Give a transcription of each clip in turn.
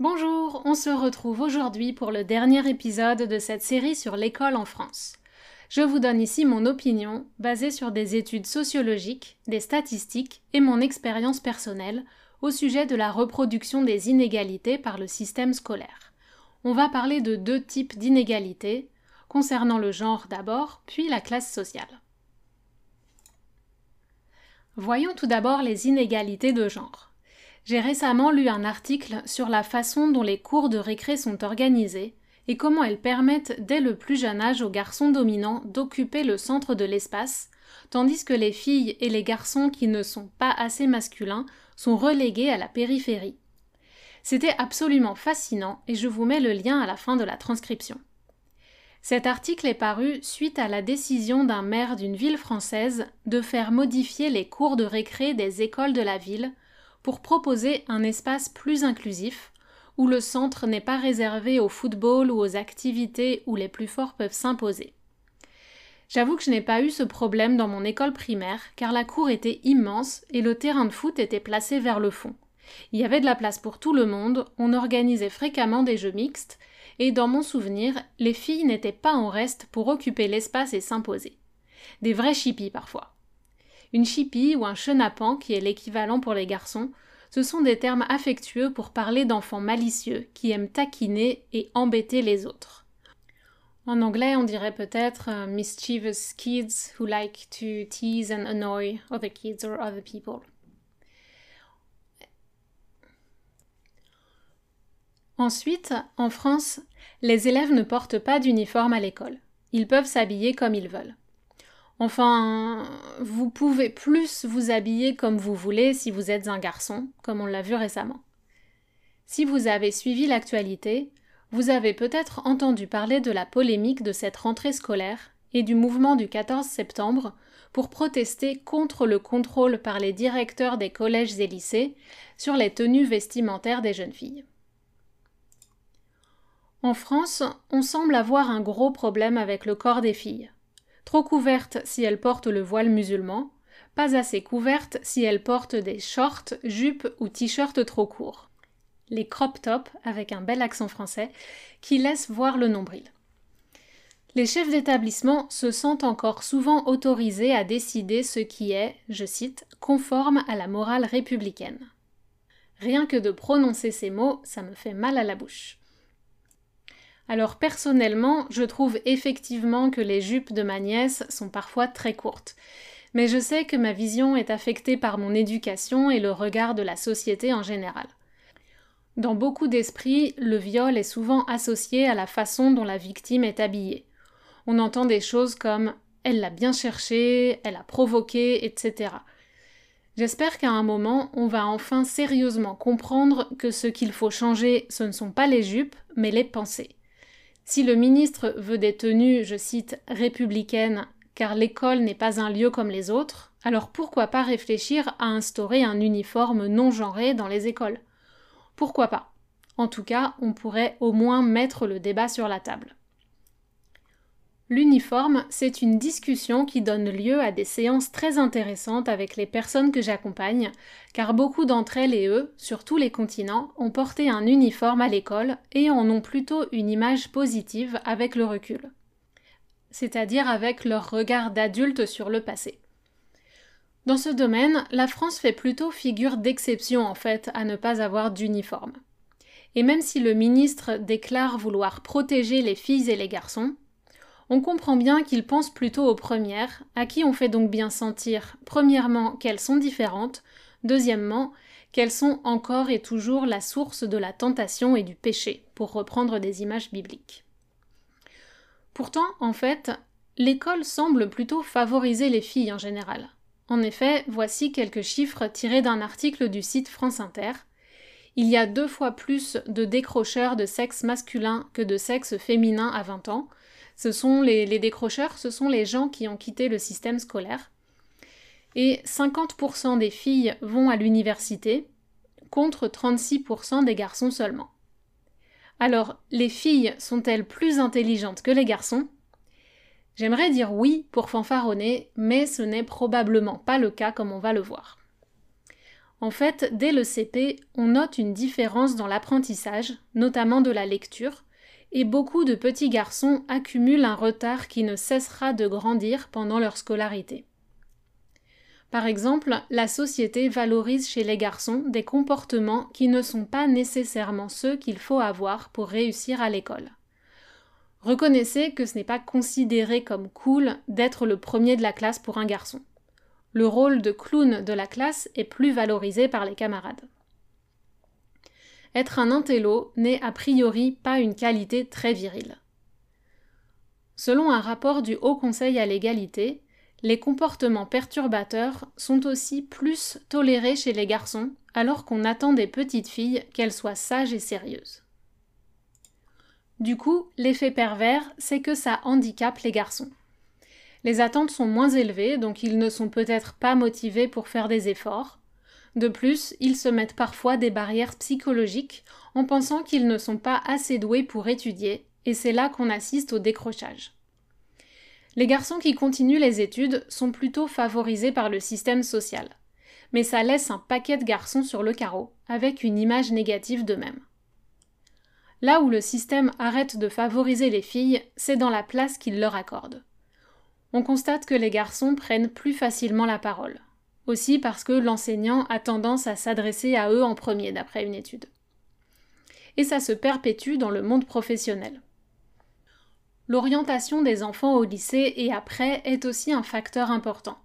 Bonjour, on se retrouve aujourd'hui pour le dernier épisode de cette série sur l'école en France. Je vous donne ici mon opinion basée sur des études sociologiques, des statistiques et mon expérience personnelle au sujet de la reproduction des inégalités par le système scolaire. On va parler de deux types d'inégalités, concernant le genre d'abord, puis la classe sociale. Voyons tout d'abord les inégalités de genre. J'ai récemment lu un article sur la façon dont les cours de récré sont organisés et comment elles permettent dès le plus jeune âge aux garçons dominants d'occuper le centre de l'espace, tandis que les filles et les garçons qui ne sont pas assez masculins sont relégués à la périphérie. C'était absolument fascinant et je vous mets le lien à la fin de la transcription. Cet article est paru suite à la décision d'un maire d'une ville française de faire modifier les cours de récré des écoles de la ville pour proposer un espace plus inclusif, où le centre n'est pas réservé au football ou aux activités où les plus forts peuvent s'imposer. J'avoue que je n'ai pas eu ce problème dans mon école primaire, car la cour était immense et le terrain de foot était placé vers le fond. Il y avait de la place pour tout le monde, on organisait fréquemment des jeux mixtes, et dans mon souvenir, les filles n'étaient pas en reste pour occuper l'espace et s'imposer. Des vrais chippies parfois. Une chipie ou un chenapan, qui est l'équivalent pour les garçons, ce sont des termes affectueux pour parler d'enfants malicieux qui aiment taquiner et embêter les autres. En anglais, on dirait peut-être uh, mischievous kids who like to tease and annoy other kids or other people. Ensuite, en France, les élèves ne portent pas d'uniforme à l'école. Ils peuvent s'habiller comme ils veulent. Enfin, vous pouvez plus vous habiller comme vous voulez si vous êtes un garçon, comme on l'a vu récemment. Si vous avez suivi l'actualité, vous avez peut-être entendu parler de la polémique de cette rentrée scolaire et du mouvement du 14 septembre pour protester contre le contrôle par les directeurs des collèges et lycées sur les tenues vestimentaires des jeunes filles. En France, on semble avoir un gros problème avec le corps des filles trop couverte si elle porte le voile musulman, pas assez couverte si elle porte des shorts, jupes ou t-shirts trop courts. Les crop tops, avec un bel accent français, qui laissent voir le nombril. Les chefs d'établissement se sentent encore souvent autorisés à décider ce qui est, je cite, conforme à la morale républicaine. Rien que de prononcer ces mots, ça me fait mal à la bouche. Alors personnellement, je trouve effectivement que les jupes de ma nièce sont parfois très courtes. Mais je sais que ma vision est affectée par mon éducation et le regard de la société en général. Dans beaucoup d'esprits, le viol est souvent associé à la façon dont la victime est habillée. On entend des choses comme elle l'a bien cherché, elle a provoqué, etc. J'espère qu'à un moment, on va enfin sérieusement comprendre que ce qu'il faut changer, ce ne sont pas les jupes, mais les pensées. Si le ministre veut des tenues, je cite, républicaines, car l'école n'est pas un lieu comme les autres, alors pourquoi pas réfléchir à instaurer un uniforme non genré dans les écoles? Pourquoi pas? En tout cas, on pourrait au moins mettre le débat sur la table. L'uniforme, c'est une discussion qui donne lieu à des séances très intéressantes avec les personnes que j'accompagne, car beaucoup d'entre elles et eux, sur tous les continents, ont porté un uniforme à l'école et en ont plutôt une image positive avec le recul, c'est-à-dire avec leur regard d'adulte sur le passé. Dans ce domaine, la France fait plutôt figure d'exception en fait à ne pas avoir d'uniforme. Et même si le ministre déclare vouloir protéger les filles et les garçons, on comprend bien qu'il pense plutôt aux premières, à qui on fait donc bien sentir, premièrement, qu'elles sont différentes, deuxièmement, qu'elles sont encore et toujours la source de la tentation et du péché, pour reprendre des images bibliques. Pourtant, en fait, l'école semble plutôt favoriser les filles en général. En effet, voici quelques chiffres tirés d'un article du site France Inter. Il y a deux fois plus de décrocheurs de sexe masculin que de sexe féminin à 20 ans, ce sont les, décrocheurs, ce sont les gens qui ont quitté le système scolaire. Et 50% des filles vont à l'université, contre 36% des garçons seulement. Alors, les filles sont-elles plus intelligentes que les garçons? J'aimerais dire oui pour fanfaronner, mais ce n'est probablement pas le cas comme on va le voir. En fait, dès le CP, on note une différence dans l'apprentissage, notamment de la lecture, et beaucoup de petits garçons accumulent un retard qui ne cessera de grandir pendant leur scolarité. Par exemple, la société valorise chez les garçons des comportements qui ne sont pas nécessairement ceux qu'il faut avoir pour réussir à l'école. Reconnaissez que ce n'est pas considéré comme cool d'être le premier de la classe pour un garçon. Le rôle de clown de la classe est plus valorisé par les camarades. Être un intello n'est a priori pas une qualité très virile. Selon un rapport du Haut Conseil à l'égalité, les comportements perturbateurs sont aussi plus tolérés chez les garçons, alors qu'on attend des petites filles qu'elles soient sages et sérieuses. Du coup, l'effet pervers, c'est que ça handicape les garçons. Les attentes sont moins élevées, donc ils ne sont peut-être pas motivés pour faire des efforts, de plus, ils se mettent parfois des barrières psychologiques en pensant qu'ils ne sont pas assez doués pour étudier, et c'est là qu'on assiste au décrochage. Les garçons qui continuent les études sont plutôt favorisés par le système social, mais ça laisse un paquet de garçons sur le carreau, avec une image négative d'eux-mêmes. Là où le système arrête de favoriser les filles, c'est dans la place qu'il leur accorde. On constate que les garçons prennent plus facilement la parole aussi parce que l'enseignant a tendance à s'adresser à eux en premier, d'après une étude. Et ça se perpétue dans le monde professionnel. L'orientation des enfants au lycée et après est aussi un facteur important.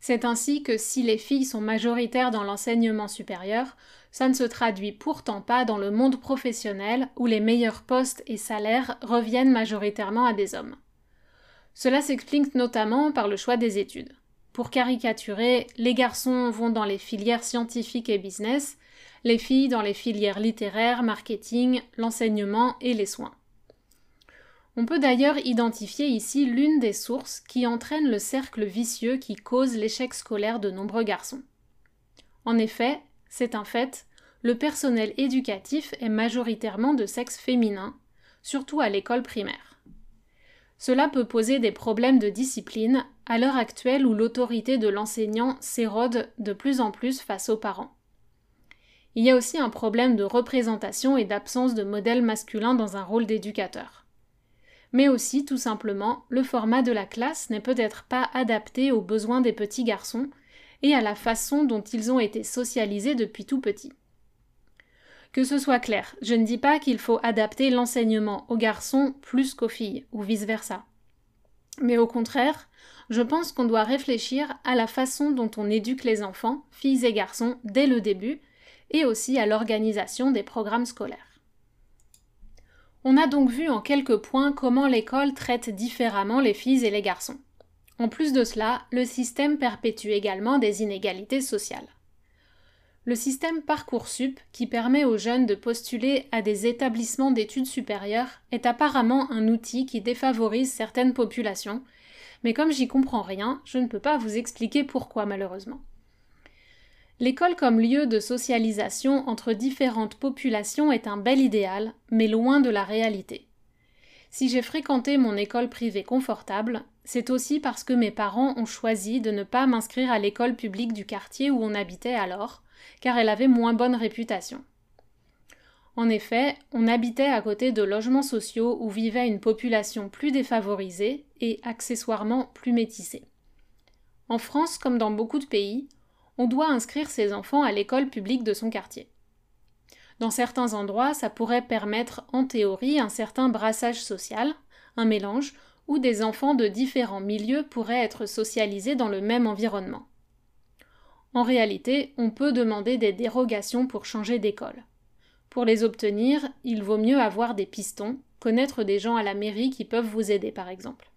C'est ainsi que si les filles sont majoritaires dans l'enseignement supérieur, ça ne se traduit pourtant pas dans le monde professionnel où les meilleurs postes et salaires reviennent majoritairement à des hommes. Cela s'explique notamment par le choix des études. Pour caricaturer, les garçons vont dans les filières scientifiques et business, les filles dans les filières littéraires, marketing, l'enseignement et les soins. On peut d'ailleurs identifier ici l'une des sources qui entraîne le cercle vicieux qui cause l'échec scolaire de nombreux garçons. En effet, c'est un fait, le personnel éducatif est majoritairement de sexe féminin, surtout à l'école primaire. Cela peut poser des problèmes de discipline à l'heure actuelle où l'autorité de l'enseignant s'érode de plus en plus face aux parents. Il y a aussi un problème de représentation et d'absence de modèle masculin dans un rôle d'éducateur. Mais aussi, tout simplement, le format de la classe n'est peut-être pas adapté aux besoins des petits garçons et à la façon dont ils ont été socialisés depuis tout petit. Que ce soit clair, je ne dis pas qu'il faut adapter l'enseignement aux garçons plus qu'aux filles, ou vice-versa. Mais au contraire, je pense qu'on doit réfléchir à la façon dont on éduque les enfants, filles et garçons, dès le début, et aussi à l'organisation des programmes scolaires. On a donc vu en quelques points comment l'école traite différemment les filles et les garçons. En plus de cela, le système perpétue également des inégalités sociales. Le système Parcoursup, qui permet aux jeunes de postuler à des établissements d'études supérieures, est apparemment un outil qui défavorise certaines populations, mais comme j'y comprends rien, je ne peux pas vous expliquer pourquoi malheureusement. L'école comme lieu de socialisation entre différentes populations est un bel idéal, mais loin de la réalité. Si j'ai fréquenté mon école privée confortable, c'est aussi parce que mes parents ont choisi de ne pas m'inscrire à l'école publique du quartier où on habitait alors, car elle avait moins bonne réputation. En effet, on habitait à côté de logements sociaux où vivait une population plus défavorisée et accessoirement plus métissée. En France, comme dans beaucoup de pays, on doit inscrire ses enfants à l'école publique de son quartier. Dans certains endroits, ça pourrait permettre en théorie un certain brassage social, un mélange, où des enfants de différents milieux pourraient être socialisés dans le même environnement. En réalité, on peut demander des dérogations pour changer d'école. Pour les obtenir, il vaut mieux avoir des pistons, connaître des gens à la mairie qui peuvent vous aider par exemple.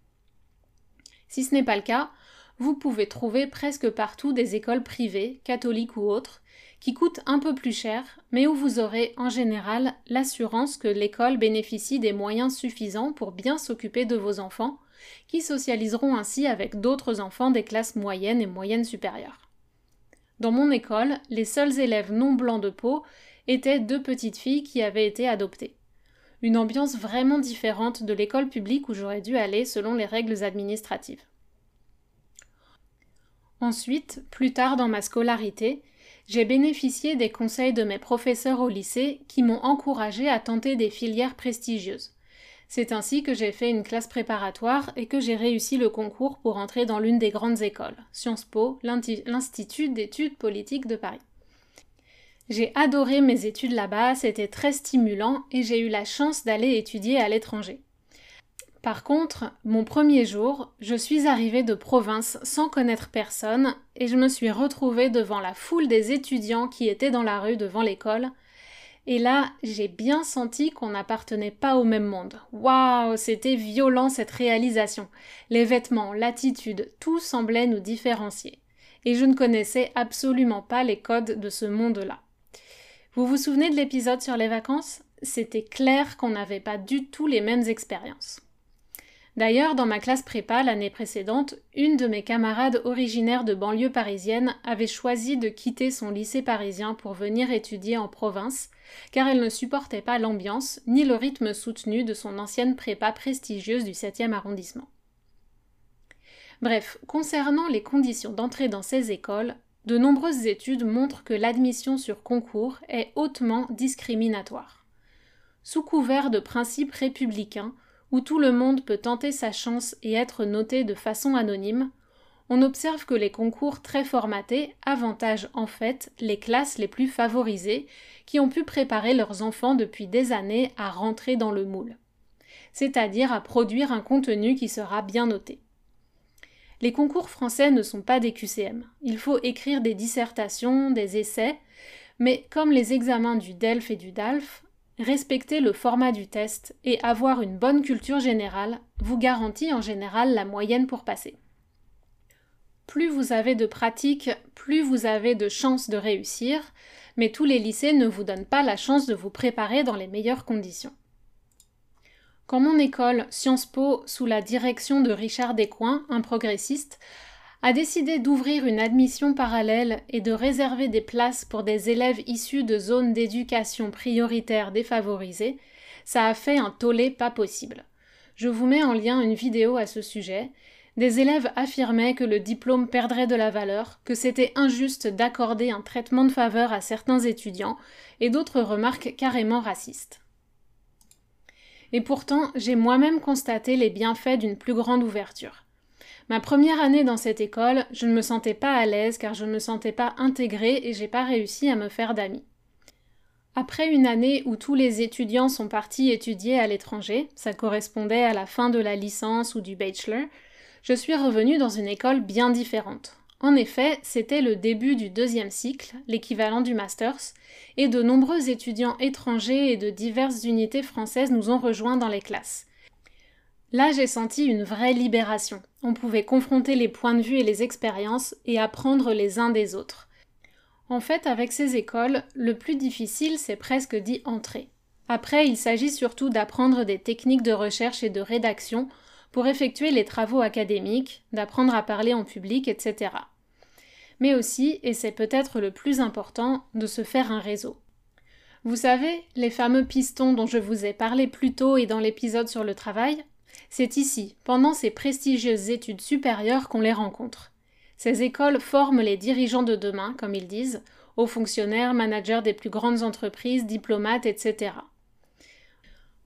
Si ce n'est pas le cas, vous pouvez trouver presque partout des écoles privées, catholiques ou autres, qui coûtent un peu plus cher, mais où vous aurez en général l'assurance que l'école bénéficie des moyens suffisants pour bien s'occuper de vos enfants, qui socialiseront ainsi avec d'autres enfants des classes moyennes et moyennes supérieures. Dans mon école, les seuls élèves non blancs de peau étaient deux petites filles qui avaient été adoptées. Une ambiance vraiment différente de l'école publique où j'aurais dû aller selon les règles administratives. Ensuite, plus tard dans ma scolarité, j'ai bénéficié des conseils de mes professeurs au lycée qui m'ont encouragé à tenter des filières prestigieuses. C'est ainsi que j'ai fait une classe préparatoire et que j'ai réussi le concours pour entrer dans l'une des grandes écoles, Sciences Po, l'Institut d'études politiques de Paris. J'ai adoré mes études là-bas, c'était très stimulant et j'ai eu la chance d'aller étudier à l'étranger. Par contre, mon premier jour, je suis arrivée de province sans connaître personne et je me suis retrouvée devant la foule des étudiants qui étaient dans la rue devant l'école. Et là, j'ai bien senti qu'on n'appartenait pas au même monde. Waouh, c'était violent cette réalisation. Les vêtements, l'attitude, tout semblait nous différencier. Et je ne connaissais absolument pas les codes de ce monde-là. Vous vous souvenez de l'épisode sur les vacances? C'était clair qu'on n'avait pas du tout les mêmes expériences. D'ailleurs, dans ma classe prépa l'année précédente, une de mes camarades originaires de banlieue parisienne avait choisi de quitter son lycée parisien pour venir étudier en province, car elle ne supportait pas l'ambiance ni le rythme soutenu de son ancienne prépa prestigieuse du 7e arrondissement. Bref, concernant les conditions d'entrée dans ces écoles, de nombreuses études montrent que l'admission sur concours est hautement discriminatoire. Sous couvert de principes républicains, où tout le monde peut tenter sa chance et être noté de façon anonyme, on observe que les concours très formatés avantagent en fait les classes les plus favorisées qui ont pu préparer leurs enfants depuis des années à rentrer dans le moule, c'est-à-dire à produire un contenu qui sera bien noté. Les concours français ne sont pas des QCM. Il faut écrire des dissertations, des essais, mais comme les examens du DELF et du DALF, Respecter le format du test et avoir une bonne culture générale vous garantit en général la moyenne pour passer. Plus vous avez de pratique, plus vous avez de chances de réussir, mais tous les lycées ne vous donnent pas la chance de vous préparer dans les meilleures conditions. Quand mon école, Sciences Po, sous la direction de Richard Descoings, un progressiste, a décidé d'ouvrir une admission parallèle et de réserver des places pour des élèves issus de zones d'éducation prioritaire défavorisées, ça a fait un tollé pas possible. Je vous mets en lien une vidéo à ce sujet. Des élèves affirmaient que le diplôme perdrait de la valeur, que c'était injuste d'accorder un traitement de faveur à certains étudiants, et d'autres remarques carrément racistes. Et pourtant, j'ai moi-même constaté les bienfaits d'une plus grande ouverture. Ma première année dans cette école, je ne me sentais pas à l'aise car je ne me sentais pas intégrée et j'ai pas réussi à me faire d'amis. Après une année où tous les étudiants sont partis étudier à l'étranger, ça correspondait à la fin de la licence ou du bachelor, je suis revenue dans une école bien différente. En effet, c'était le début du deuxième cycle, l'équivalent du Masters, et de nombreux étudiants étrangers et de diverses unités françaises nous ont rejoints dans les classes. Là, j'ai senti une vraie libération. On pouvait confronter les points de vue et les expériences et apprendre les uns des autres. En fait, avec ces écoles, le plus difficile, c'est presque d'y entrer. Après, il s'agit surtout d'apprendre des techniques de recherche et de rédaction pour effectuer les travaux académiques, d'apprendre à parler en public, etc. Mais aussi, et c'est peut-être le plus important, de se faire un réseau. Vous savez, les fameux pistons dont je vous ai parlé plus tôt et dans l'épisode sur le travail, c'est ici, pendant ces prestigieuses études supérieures, qu'on les rencontre. Ces écoles forment les dirigeants de demain, comme ils disent, hauts fonctionnaires, managers des plus grandes entreprises, diplomates, etc.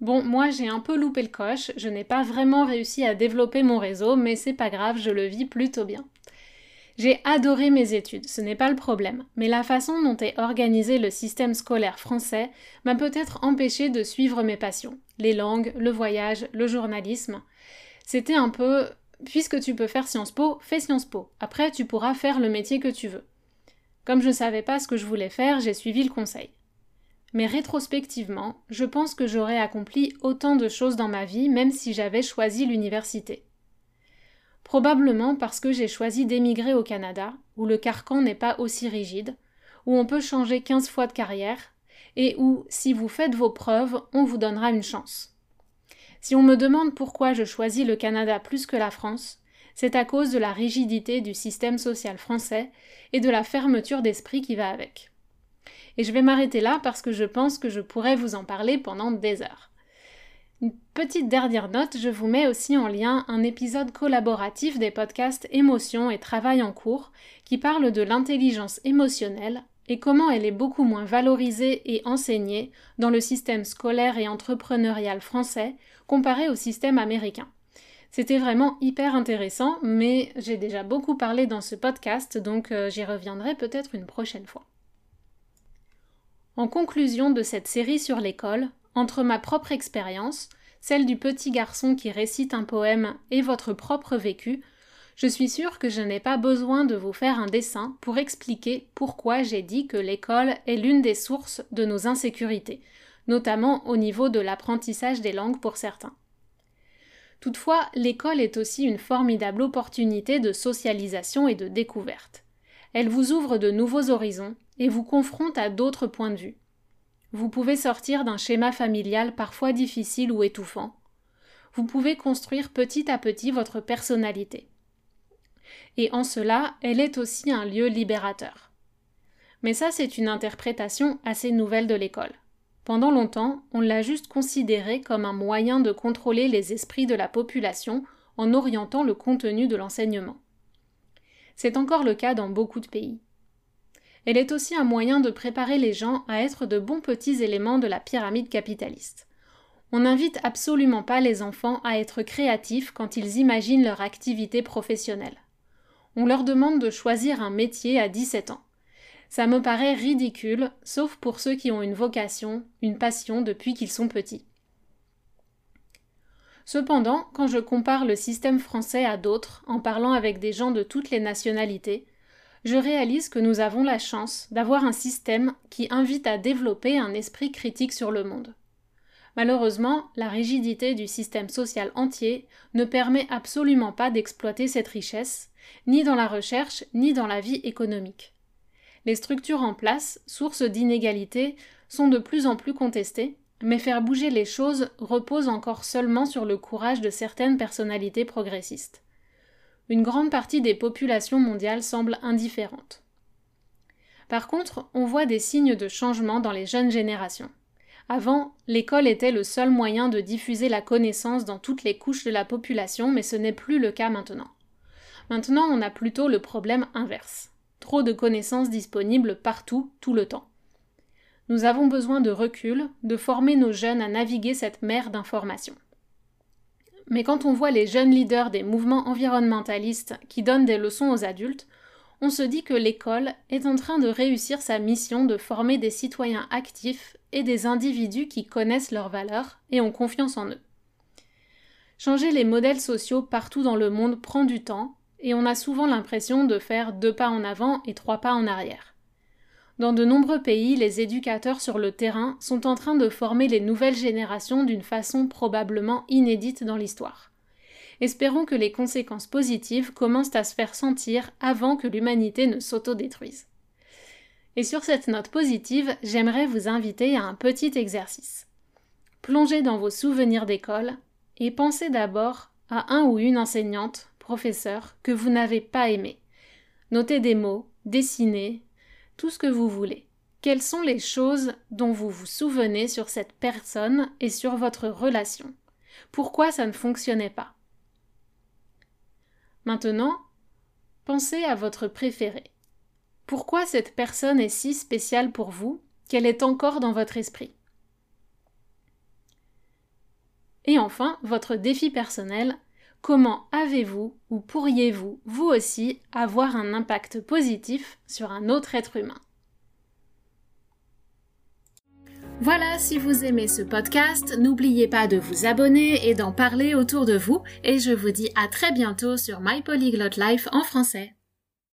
Bon, moi j'ai un peu loupé le coche, je n'ai pas vraiment réussi à développer mon réseau, mais c'est pas grave, je le vis plutôt bien. J'ai adoré mes études, ce n'est pas le problème, mais la façon dont est organisé le système scolaire français m'a peut-être empêché de suivre mes passions, les langues, le voyage, le journalisme. C'était un peu puisque tu peux faire Sciences Po, fais Sciences Po. Après, tu pourras faire le métier que tu veux. Comme je ne savais pas ce que je voulais faire, j'ai suivi le conseil. Mais rétrospectivement, je pense que j'aurais accompli autant de choses dans ma vie même si j'avais choisi l'université. Probablement parce que j'ai choisi d'émigrer au Canada, où le carcan n'est pas aussi rigide, où on peut changer 15 fois de carrière, et où, si vous faites vos preuves, on vous donnera une chance. Si on me demande pourquoi je choisis le Canada plus que la France, c'est à cause de la rigidité du système social français et de la fermeture d'esprit qui va avec. Et je vais m'arrêter là parce que je pense que je pourrais vous en parler pendant des heures. Une petite dernière note, je vous mets aussi en lien un épisode collaboratif des podcasts Émotions et Travail en cours qui parle de l'intelligence émotionnelle et comment elle est beaucoup moins valorisée et enseignée dans le système scolaire et entrepreneurial français comparé au système américain. C'était vraiment hyper intéressant, mais j'ai déjà beaucoup parlé dans ce podcast, donc euh, j'y reviendrai peut-être une prochaine fois. En conclusion de cette série sur l'école, entre ma propre expérience, celle du petit garçon qui récite un poème et votre propre vécu, je suis sûre que je n'ai pas besoin de vous faire un dessin pour expliquer pourquoi j'ai dit que l'école est l'une des sources de nos insécurités, notamment au niveau de l'apprentissage des langues pour certains. Toutefois, l'école est aussi une formidable opportunité de socialisation et de découverte. Elle vous ouvre de nouveaux horizons et vous confronte à d'autres points de vue. Vous pouvez sortir d'un schéma familial parfois difficile ou étouffant. Vous pouvez construire petit à petit votre personnalité. Et en cela, elle est aussi un lieu libérateur. Mais ça, c'est une interprétation assez nouvelle de l'école. Pendant longtemps, on l'a juste considérée comme un moyen de contrôler les esprits de la population en orientant le contenu de l'enseignement. C'est encore le cas dans beaucoup de pays. Elle est aussi un moyen de préparer les gens à être de bons petits éléments de la pyramide capitaliste. On n'invite absolument pas les enfants à être créatifs quand ils imaginent leur activité professionnelle. On leur demande de choisir un métier à 17 ans. Ça me paraît ridicule, sauf pour ceux qui ont une vocation, une passion depuis qu'ils sont petits. Cependant, quand je compare le système français à d'autres, en parlant avec des gens de toutes les nationalités, je réalise que nous avons la chance d'avoir un système qui invite à développer un esprit critique sur le monde. Malheureusement, la rigidité du système social entier ne permet absolument pas d'exploiter cette richesse, ni dans la recherche, ni dans la vie économique. Les structures en place, sources d'inégalités, sont de plus en plus contestées, mais faire bouger les choses repose encore seulement sur le courage de certaines personnalités progressistes une grande partie des populations mondiales semble indifférente. Par contre, on voit des signes de changement dans les jeunes générations. Avant, l'école était le seul moyen de diffuser la connaissance dans toutes les couches de la population, mais ce n'est plus le cas maintenant. Maintenant, on a plutôt le problème inverse. Trop de connaissances disponibles partout, tout le temps. Nous avons besoin de recul, de former nos jeunes à naviguer cette mer d'informations. Mais quand on voit les jeunes leaders des mouvements environnementalistes qui donnent des leçons aux adultes, on se dit que l'école est en train de réussir sa mission de former des citoyens actifs et des individus qui connaissent leurs valeurs et ont confiance en eux. Changer les modèles sociaux partout dans le monde prend du temps, et on a souvent l'impression de faire deux pas en avant et trois pas en arrière. Dans de nombreux pays, les éducateurs sur le terrain sont en train de former les nouvelles générations d'une façon probablement inédite dans l'histoire. Espérons que les conséquences positives commencent à se faire sentir avant que l'humanité ne s'autodétruise. Et sur cette note positive, j'aimerais vous inviter à un petit exercice. Plongez dans vos souvenirs d'école et pensez d'abord à un ou une enseignante, professeur, que vous n'avez pas aimé. Notez des mots, dessinez, tout ce que vous voulez. Quelles sont les choses dont vous vous souvenez sur cette personne et sur votre relation? Pourquoi ça ne fonctionnait pas? Maintenant, pensez à votre préféré. Pourquoi cette personne est si spéciale pour vous qu'elle est encore dans votre esprit? Et enfin, votre défi personnel, comment avez-vous ou pourriez-vous, vous aussi, avoir un impact positif sur un autre être humain? Voilà, si vous aimez ce podcast, n'oubliez pas de vous abonner et d'en parler autour de vous, et je vous dis à très bientôt sur My Polyglot Life en français.